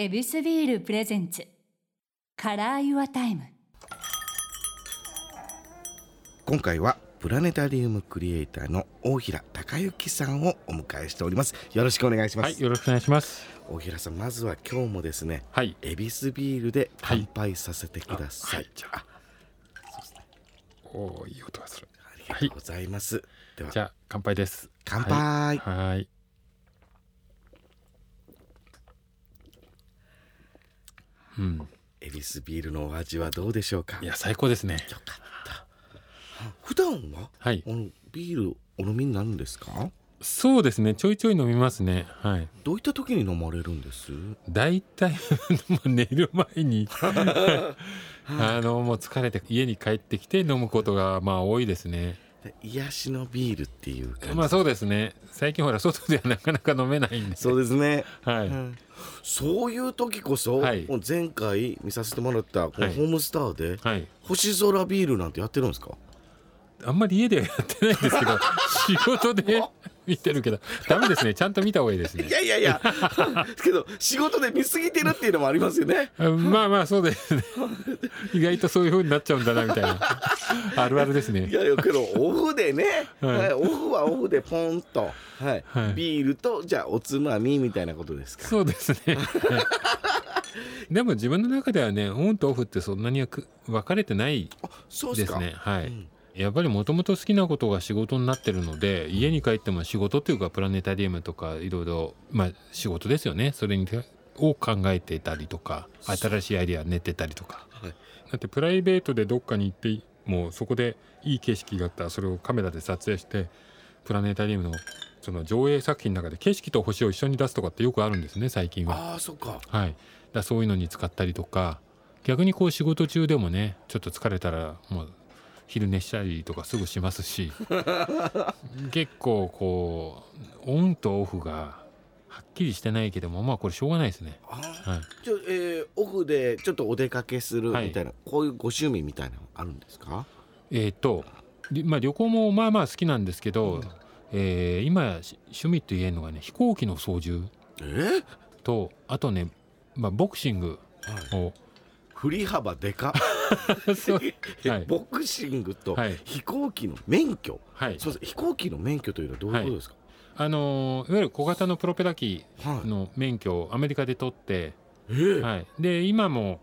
ヱビスビール presents Color Your Time今回はプラネタリウムクリエイターの大平貴之さんをお迎えしておりますよろしくお願いします、はい、よろしくお願いします。大平さんまずは今日もですねはい。ヱビスビールで乾杯させてください、はいじゃあおお、いい音がする。ありがとうございます、ではじゃあ、乾杯です。乾杯、はい。はい。うん、エビスビールのお味はどうでしょうか？いや、最高ですね。よかった普段は？はい。あのビールお飲みになるんですか？そうですね。ちょいちょい飲みますね。はい。どういった時に飲まれるんです？だいたいもう寝る前に あのもう疲れて家に帰ってきて飲むことがまあ多いですね。で癒しのビールっていう感じ、まあそうですね。最近ほら外ではなかなか飲めないんで。そうですねはい。うんそういう時こそ、はいもう前回見させてもらったこのはいホームスターで、はい。星空ビールなんてやってるんですか？あんまり家ではやってないんですけど 仕事で見てるけどダメですね。ちゃんと見た方がいいですいねやいやいや。けど仕事で見過ぎてるっていうのもありますよね。あまあまあそうですね。意外とそういう風になっちゃうんだなみたいな。あるあるですいねやいやけどオフでね、はい。はいオフはオフでポンと、はい。はい。ビールとじゃあおつまみみたいなことですか。そうですね。でも自分の中ではねオンとオフってそんなに分かれてないでそうですか。すねはい、うんやっぱりもともと好きなことが仕事になってるので家に帰っても仕事っていうかプラネタリウムとかいろいろまあ仕事ですよね。それにを考えてたりとか新しいアイデア練ってたりとか。はい。だってプライベートでどっかに行ってもうそこでいい景色があったらそれをカメラで撮影してプラネタリウムのその上映作品の中で景色と星を一緒に出すとかってよくあるんですね最近は。ああそっか。はい、だそういうのに使ったりとか。逆にこう仕事中でもねちょっと疲れたらもう昼寝したりとかすぐしますし 結構こうオンとオフがはっきりしてないけどもまあこれしょうがないですね。はい、じゃあ、えーオフでちょっとお出かけするはいみたいな、こういうご趣味みたいなのあるんですか？えー、と、りまあ、旅行もまあまあ好きなんですけど、えー今し趣味と言えるのがね飛行機の操縦え？ーとあとね、まあ、ボクシングはい、を振り幅でか はい。ボクシングとはい。飛行機の免許、はい。そうです飛行機の免許というのはどういうことですか、あのーいわゆる小型のプロペラ機はい。の免許をアメリカで取って、えーはい、で今も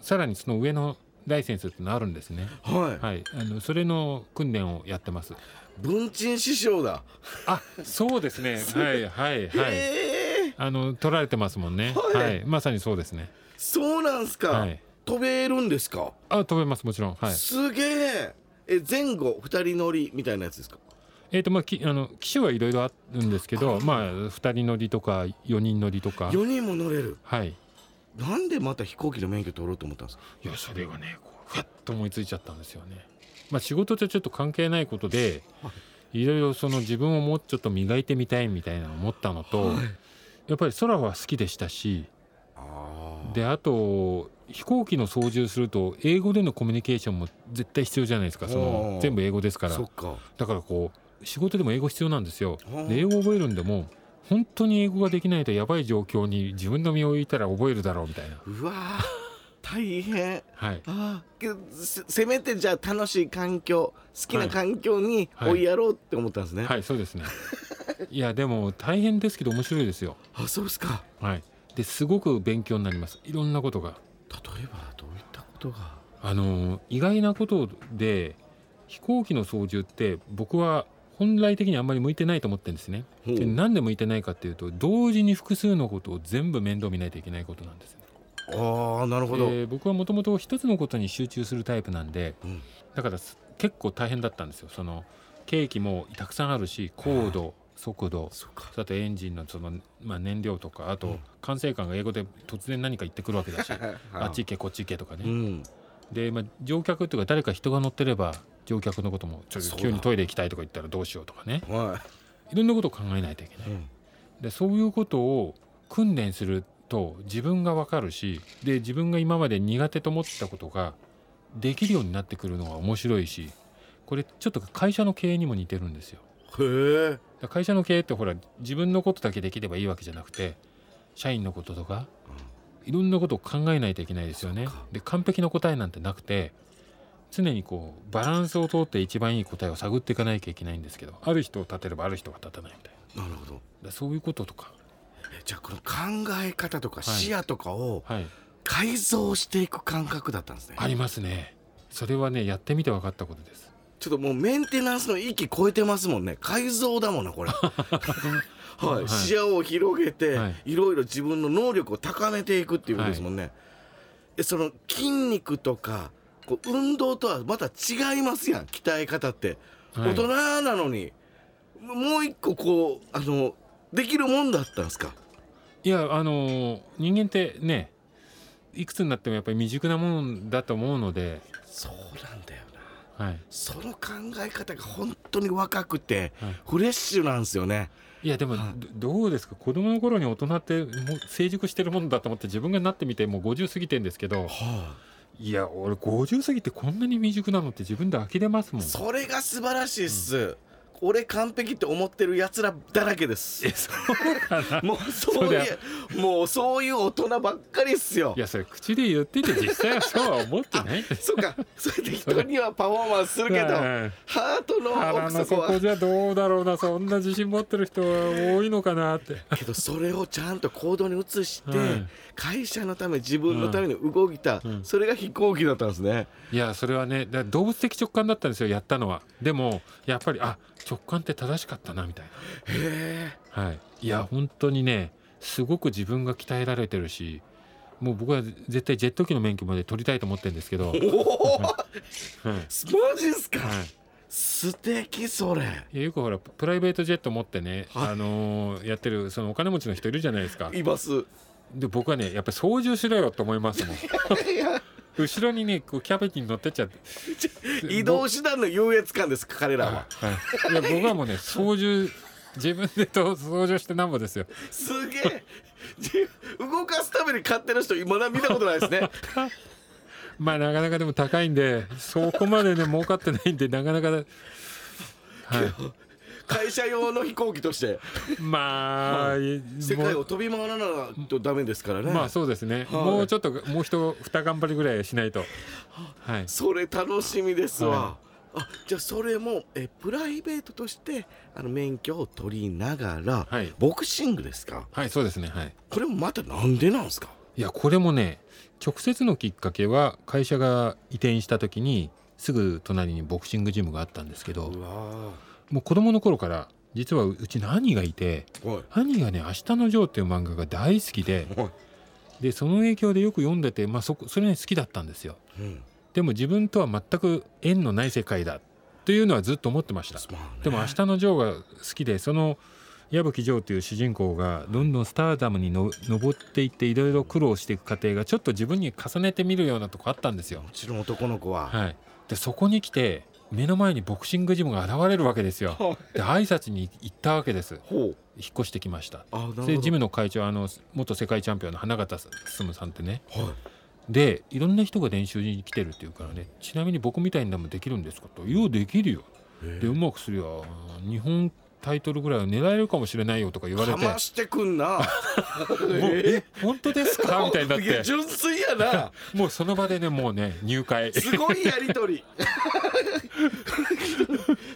さらにその上のライセンスってのあるんですね。はい。はい、あのそれの訓練をやってます。文鎮師匠だ、あ、そうですね。はいはいはい。えーあの取られてますもんね。はい。はい、まさにそうですね。そうなんすか、はい。飛べるんですか、あ、飛べますもちろん。はい。すげええ前後二人乗りみたいなやつですか？えっ、とまあきあの機種はいろいろあるんですけど、まあ二人乗りとか四人乗りとか。4人も乗れるはい。なんでまた飛行機の免許取ろうと思ったんですか？いやそれがねこうふわっと思いついちゃったんですよね。まあ仕事とちょっと関係ないことで、いろいろその自分をもうちょっと磨いてみたいみたいな思ったのと、やっぱり空は好きでしたし、あであと飛行機の操縦すると英語でのコミュニケーションも絶対必要じゃないですか。そおのー全部英語ですからだからこう仕事でも英語必要なんですよ。で英語覚えるんでも本当に英語ができないとやばい状況に自分の身を置いたら覚えるだろうみたいな。うわー大変はい。あせせめてじゃあ楽しい環境好きな環境にはい追いやろうって思ったんですね、はい、そうですね。いや、でも大変ですけど面白いですよ。あそうですかはい。で、すごく勉強になります。いろんなことが。例えばどういったことが？あの、意外なことで、飛行機の操縦って僕は本来的にあんまり向いてないと思ってるんですね。でなんで向いてないかっていうと、同時に複数のことを全部面倒見ないといけないことなんですね。ああなるほど、で僕はもともと一つのことに集中するタイプなんで、うんだからす結構大変だったんですよ。その、ケーキもたくさんあるし、高度、速度、エンジンのその、まあ、燃料とかあとうん。管制官が英語で突然何か言ってくるわけだしあっち行けこっち行けとかね、うん。で、まあ、乗客っていうか誰か人が乗ってれば乗客のこともちょっと急にトイレ行きたいとか言ったらどうしようとかね。はい。ろんなことを考えないといけない、うん。でそういうことを訓練すると自分が分かるしで自分が今まで苦手と思ってたことができるようになってくるのが面白いしこれちょっと会社の経営にも似てるんですよ。へえ会社の経営ってほら自分のことだけできればいいわけじゃなくて社員のこととかいろんなことを考えないといけないですよね。で完璧な答えなんてなくて常にこうバランスを通って一番いい答えを探っていかなきゃいけないんですけどある人を立てればある人が立たないみたいな。なるほど。だそういうこととか、えじゃあこの考え方とかはい。視野とかをはい、改造していく感覚だったんですね、ありますね。それはねやってみて分かったことですちょっともうメンテナンスの域超えてますもんね。改造だもんなこれ。はい、はい。視野を広げて、はい。い、ろいろ自分の能力を高めていくっていうことですもんね、えその筋肉とかこう運動とはまた違いますやん。鍛え方って、はい。大人なのにもう一個こうあのできるもんだったんですか？いやあのー人間ってねいくつになってもやっぱり未熟なもんだと思うので、そうなんだよ。なはい、その考え方が本当に若くてはい。フレッシュなんですよね。いやでもはい。どどうですか？子供の頃に大人ってもう成熟してるもんだと思って自分がなってみてもう50過ぎてんですけどはい。や俺50過ぎてこんなに未熟なのって自分で呆れますもん。あ、それが素晴らしいっす。俺完璧って思ってる奴らだらけです。え。そうかなもうそういうもうそういう大人ばっかりっすよ。い。やそれ口で言ってて実際はそうは思ってないそうか、それで人にはパフォーマンスするけど、は。いハートの奥底は。底じゃどうだろうな。そんな自信持ってる人は多いのかなって。けどそれをちゃんと行動に移して、はい会社のため自分のために動いた、うん。それが飛行機だったんですね。いやそれはね動物的直感だったんですよやったのは。でもやっぱりあ直感って正しかったなみたいへなはい。いや本当にねすごく自分が鍛えられてるしもう僕は絶対ジェット機の免許まで取りたいと思ってるんですけど、はいえ。おお、はマジっすか？い。素敵それ。よくほらプライベートジェット持ってね、はい。あのーやってるそのお金持ちの人いるじゃないですか。います。で僕はねやっぱり操縦しろよと思いますもん。いや後ろにねこうキャベキに乗ってっちゃって 移動手段の優越感です彼らは。はい、いや僕はもうね操縦自分でと操縦してなんぼですよすげえ。じ動かすために買ってる人まだ見たことないですね。まあなかなかでも高いんでそこまでね儲かってないんでなかなかはい会社用の飛行機として。まあ、世界もを飛び回らないとダメですからね。うまあそうですね、はい。もうちょっともう一二頑張りぐらいしないと。はい。それ楽しみですわ。はあじゃあそれもえプライベートとしてあの免許を取りながら、はい。ボクシングですか？はいそうですね。はい。これもまたなんでなんですか？いやこれもね直接のきっかけは会社が移転した時にすぐ隣にボクシングジムがあったんですけど。うわもう子供の頃から実はうちの兄がいて兄がね「明日のジョー」っていう漫画が大好きではい。でその影響でよく読んでて、まあ、そこそれね好きだったんですよ。うん。でも自分とは全く縁のない世界だというのはずっと思ってました。まあね。でも「明日のジョー」が好きでその矢吹ジョーという主人公がどんどんスターダムにの上っていっていろいろ苦労していく過程がちょっと自分に重ねてみるようなとこあったんですよ。もちろん男の子は、はい、でそこに来て目の前にボクシングジムが現れるわけですよ。で挨拶に行ったわけです。引っ越してきました。でジムの会長はあの元世界チャンピオンの花形進さんってね。はい。でいろんな人が練習に来てるっていうからねちなみに僕みたいにでもできるんですか？と「ようできるよ」へでうまくすりゃ日本タイトルぐらいは狙えるかもしれないよとか言われて。かましてくんな。もうえ本当ですか？みたいになって。純粋やな。もうその場でねもうね入会。すごいやりとり。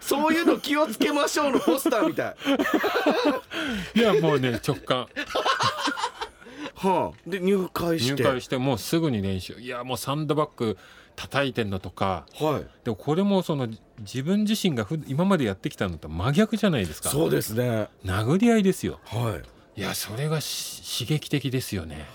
そういうの気をつけましょうのポスターみたい。いやもうね直感。はあ。で入会して。入会してもうすぐに練習。いやもうサンドバッグ叩いてんのとか。はい。でもこれもその自分自身がふ今までやってきたのと真逆じゃないですか。そうですね。殴り合いですよ。はい。いやそれがし刺激的ですよね。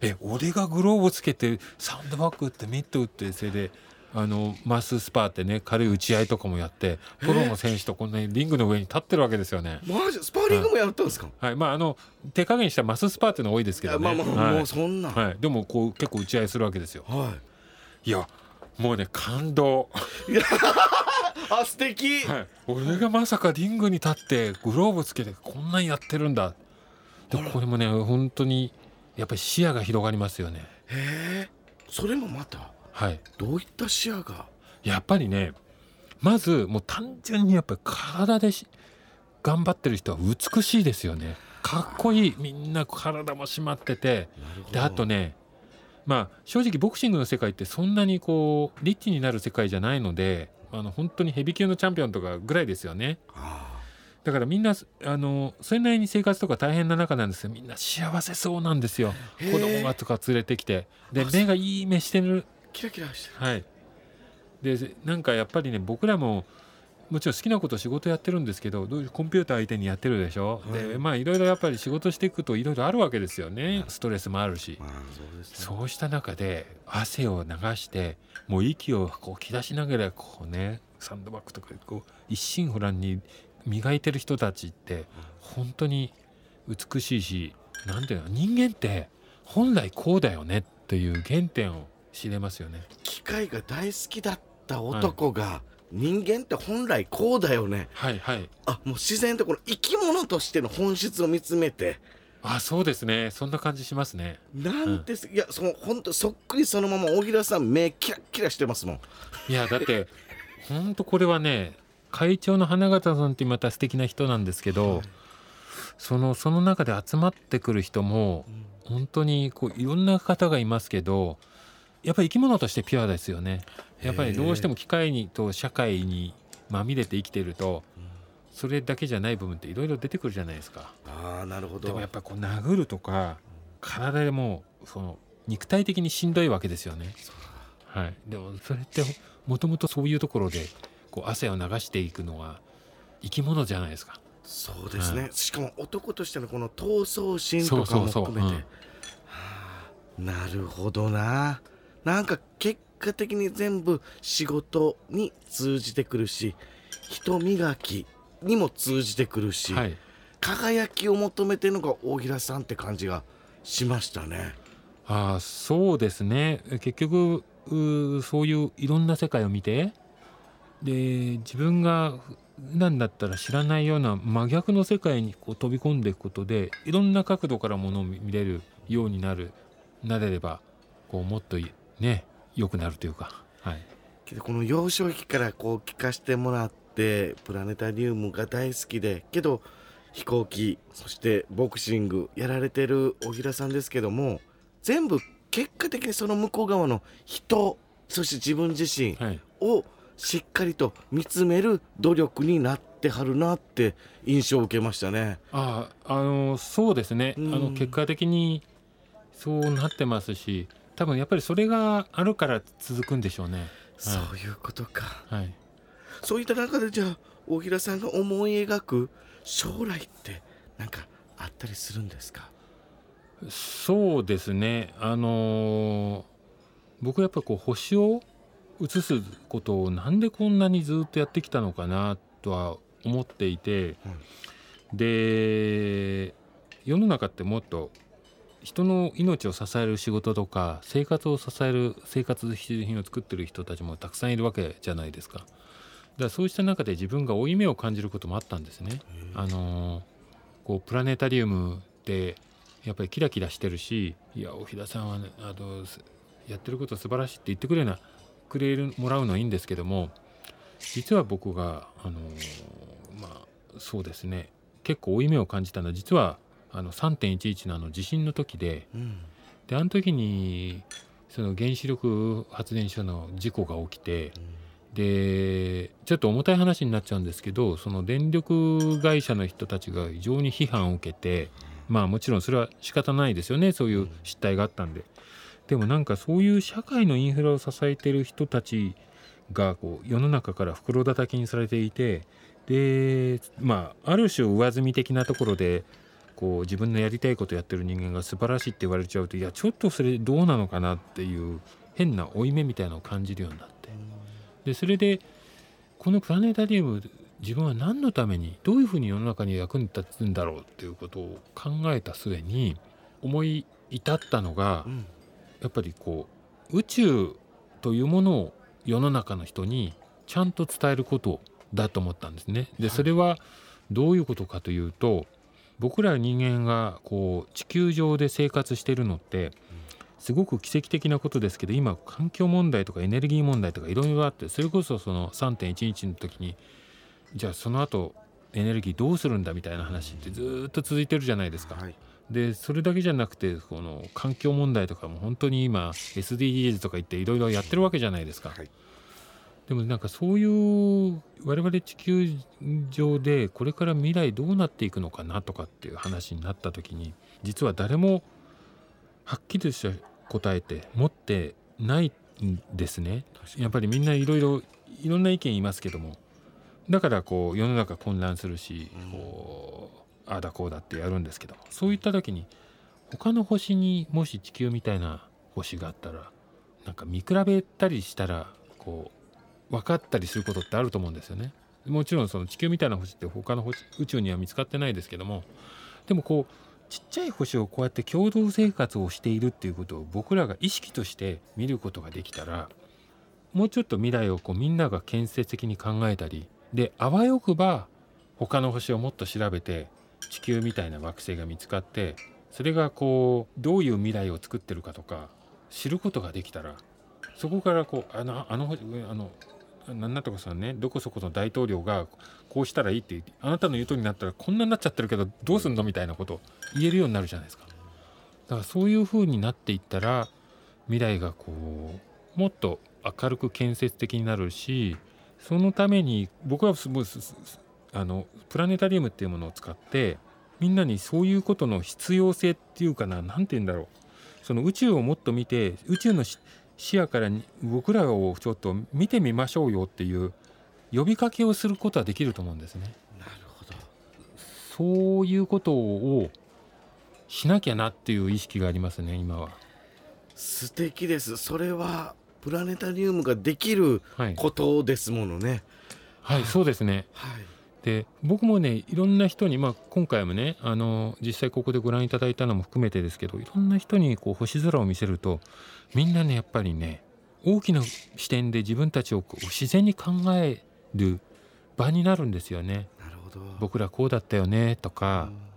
え俺がグローブつけてサンドバッグ打ってミット打ってそれであのマススパーってね軽い打ち合いとかもやってプロの選手とこんなにリングの上に立ってるわけですよね。マジ？スパーリングもやったんですか、はい。まああの手加減したマススパーっていうのは多いですけどね。まあまあ、はい。もうそんな、はいはい、でもこう結構打ち合いするわけですよ。いやもうね感動、あ素敵、はい、俺がまさかリングに立ってグローブつけてこんなにやってるんだ。でこれもね本当にやっぱり視野が広がりますよね。へえ。それもまたはい、どういった視野が？やっぱりねまずもう単純にやっぱり体でし頑張ってる人は美しいですよね。かっこいい。みんな体も締まってて。なるほど。であとねまあ正直ボクシングの世界ってそんなにこうリッチになる世界じゃないのであの本当にヘビー級のチャンピオンとかぐらいですよね。あだからみんなあのそれなりに生活とか大変な中なんですけどみんな幸せそうなんですよ。子供がとか連れてきて。であ目がいい目してる。ーキラキラしてる。はい。でなんかやっぱりね僕らももちろん好きなこと仕事やってるんですけどどういうコンピューター相手にやってるでしょ、はい。でまあいろいろやっぱり仕事していくといろいろあるわけですよね。ストレスもあるし。まあそうね。そうした中で汗を流してもう息をこう切らしながらこうねサンドバッグとかこう一心不乱に磨いてる人たちって本当に美しいしなんていうの人間って本来こうだよねっていう原点を知れますよね。機械が大好きだった男が、人間って本来こうだよね。はいはい。あもう自然とこの生き物としての本質を見つめて。あそうですね。そんな感じしますね。なんてす、いやその本当そっくりそのまま大平さん目キラッキラしてますもん。いやだって本当これはね会長の花形さんってまた素敵な人なんですけど、そのその中で集まってくる人も本当にこういろんな方がいますけどやっぱり生き物としてピュアですよねやっぱりどうしても機械にと社会にまみれて生きてるとそれだけじゃない部分っていろいろ出てくるじゃないですか。ああなるほど。でもやっぱりこう殴るとか体でもうその肉体的にしんどいわけですよね。はい。でもそれってもともとそういうところでこう汗を流していくのは生き物じゃないですか。そうですね、はしかも男としてのこの闘争心とかも含めて。なるほどな。なんか結果的に全部仕事に通じてくるし人磨きにも通じてくるし、はい。輝きを求めてるのが大平さんって感じがしましたね。ああそうですね。結局そういういろんな世界を見てで自分が普段だったら知らないような真逆の世界にこう飛び込んでいくことでいろんな角度からものを見れるようになるなれればこうもっといね良くなるというか、はい、けどこの幼少期からこう聞かせてもらってプラネタリウムが大好きでけど飛行機そしてボクシングやられてる小平さんですけども全部結果的にその向こう側の人そして自分自身はい、をしっかりと見つめる努力になってはるなって印象を受けましたね。あああのそうですね、うん。あの結果的にそうなってますし多分やっぱりそれがあるから続くんでしょうね。そういうことか。はい、そういった中でじゃあ大平さんが思い描く将来ってなんかあったりするんですか？そうですね。あのー僕やっぱこう星を映すことをなんでこんなにずっとやってきたのかなとは思っていて、で世の中ってもっと人の命を支える仕事とか生活を支える生活必需品を作ってる人たちもたくさんいるわけじゃないですか。だからそうした中で自分が負い目を感じることもあったんですね。あのーこうプラネタリウムってやっぱりキラキラしてるしいや大平さんは、ね、あのすやってること素晴らしいって言ってくれるなくれるもらうのはいいんですけども実は僕があのーまあそうですね結構負い目を感じたのは実はあの3.11のあの地震の時でうん。であの時にその原子力発電所の事故が起きてでちょっと重たい話になっちゃうんですけどその電力会社の人たちが非常に批判を受けてまあもちろんそれは仕方ないですよねそういう失態があったんで。でもなんかそういう社会のインフラを支えている人たちがこう世の中から袋叩きにされていてでまあある種上積み的なところでこう自分のやりたいことやってる人間が素晴らしいって言われちゃうといやちょっとそれどうなのかなっていう変な負い目みたいなのを感じるようになって。でそれでこのプラネタリウム自分は何のためにどういうふうに世の中に役に立つんだろうっていうことを考えた末に思い至ったのがうん。やっぱりこう宇宙というものを世の中の人にちゃんと伝えることだと思ったんですね。でそれはどういうことかというと僕ら人間がこう地球上で生活しているのってすごく奇跡的なことですけど今環境問題とかエネルギー問題とかいろいろあってそれこそその3.11の時にじゃあその後エネルギーどうするんだみたいな話ってずーっと続いてるじゃないですか。はいでそれだけじゃなくてこの環境問題とかも本当に今 SDGs とか言っていろいろやってるわけじゃないですか。はいでもなんかそういう我々地球上でこれから未来どうなっていくのかなとかっていう話になった時に実は誰もはっきりとした答えて持ってないんですね。やっぱりみんないろいろいろんな意見言いますけどもだからこう世の中混乱するしうんこうああだこうだってやるんですけどそういった時に他の星にもし地球みたいな星があったらなんか見比べたりしたらこう分かったりすることってあると思うんですよね。もちろんその地球みたいな星って他の星宇宙には見つかってないですけどもでもこうちっちゃい星をこうやって共同生活をしているっていうことを僕らが意識として見ることができたらもうちょっと未来をこうみんなが建設的に考えたりであわよくば他の星をもっと調べて地球みたいな惑星が見つかってそれがこうどういう未来を作ってるかとか知ることができたらそこからこうあのあの星あのなんとかさんねどこそこの大統領がこうしたらいいってあなたの言う通りになったらこんなになっちゃってるけどどうすんのみたいなこと言えるようになるじゃないですか。だからそういう風になっていったら未来がこうもっと明るく建設的になるしそのために僕はすごいあのプラネタリウムっていうものを使ってみんなにそういうことの必要性っていうかな何て言うんだろうその宇宙をもっと見て宇宙の視野からに僕らをちょっと見てみましょうよっていう呼びかけをすることはできると思うんですね。なるほどそういうことをしなきゃなっていう意識がありますね今は。素敵ですそれはプラネタリウムができるはい、ことですものねはい、そうですね。はいで僕もねいろんな人に、まあ、今回もねあの実際ここでご覧いただいたのも含めてですけどいろんな人にこう星空を見せるとみんなねやっぱりね大きな視点で自分たちを自然に考える場になるんですよね。なるほど僕らこうだったよねとかうん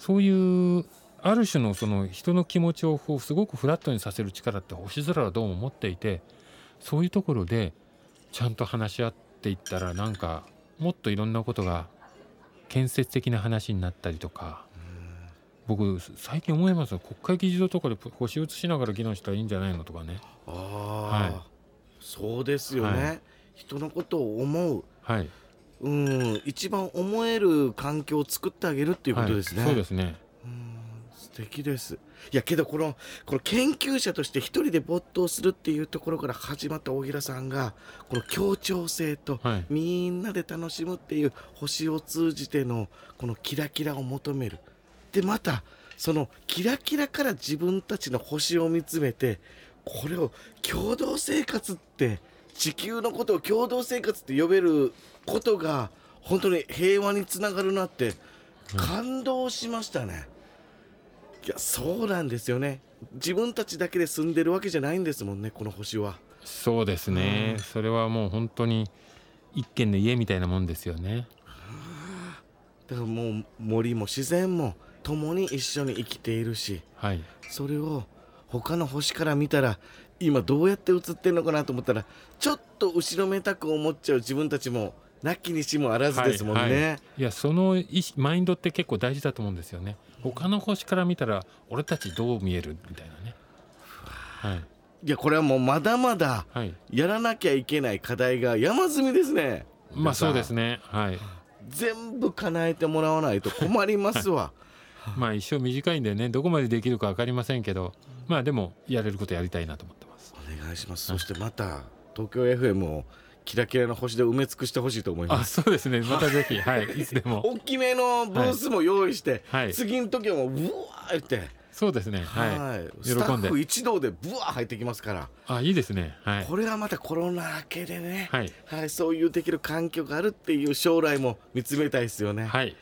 そういうある種のその人の気持ちをこうすごくフラットにさせる力って星空はどうも持っていてそういうところでちゃんと話し合っていったらなんかもっといろんなことが建設的な話になったりとか。僕最近思います。よ国会議事堂とかで星映しながら議論したらいいんじゃないのとかね。ああ、はい。そうですよね、は人のことを思う。はい。うん一番思える環境を作ってあげるっていうことですね、はい、そうですね。うん素敵です。いやけどこのこの研究者として一人で没頭するっていうところから始まった大平さんがこの協調性とはい。みんなで楽しむっていう星を通じてのこのキラキラを求める。でまたそのキラキラから自分たちの星を見つめてこれを共同生活って地球のことを共同生活って呼べることが本当に平和につながるなって感動しましたね。いやそうなんですよね。自分たちだけで住んでるわけじゃないんですもんねこの星は。そうですね、うん。それはもう本当に一軒の家みたいなもんですよね。だからもう森も自然も共に一緒に生きているしはい。それを他の星から見たら今どうやって映ってるのかなと思ったらちょっと後ろめたく思っちゃう自分たちもなきにしもあらずですもんね。はいはいいやそのマインドって結構大事だと思うんですよね他の星から見たら俺たちどう見えるみたいなねはいいやこれはもうまだまだはいやらなきゃいけない課題が山積みですね。まあそうですね。ねはい全部叶えてもらわないと困りますわ。まあ一生短いんでねどこまでできるか分かりませんけどまあでもやれることやりたいなと思ってますお願いします。そしてまた東京 FM をキラキラの星で埋め尽くしてほしいと思いあます。そうですね。またぜひ。はい。いつでも。大きめのブースも用意して、はい。次の時はもうブワーって、そうですね。はい。はい。スタ喜んで。ッフ一同でブワー入ってきますから、あいいですね。はい。これがまたコロナ明けでね、はい。はい、そういうできる環境があるっていう将来も見つめたいですよね。はい。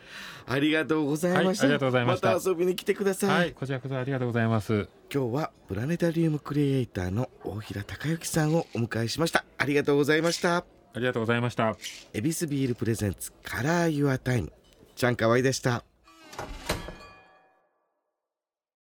ありがとうございました。はいありがとうございました。た遊びに来てください。はいこちらこそありがとうございます今日はプラネタリウムクリエイターの大平隆之さんをお迎えしました。ありがとうございました。ありがとうございましたエビスビールプレゼンツカラーユアタイム。ちゃんかわいでした。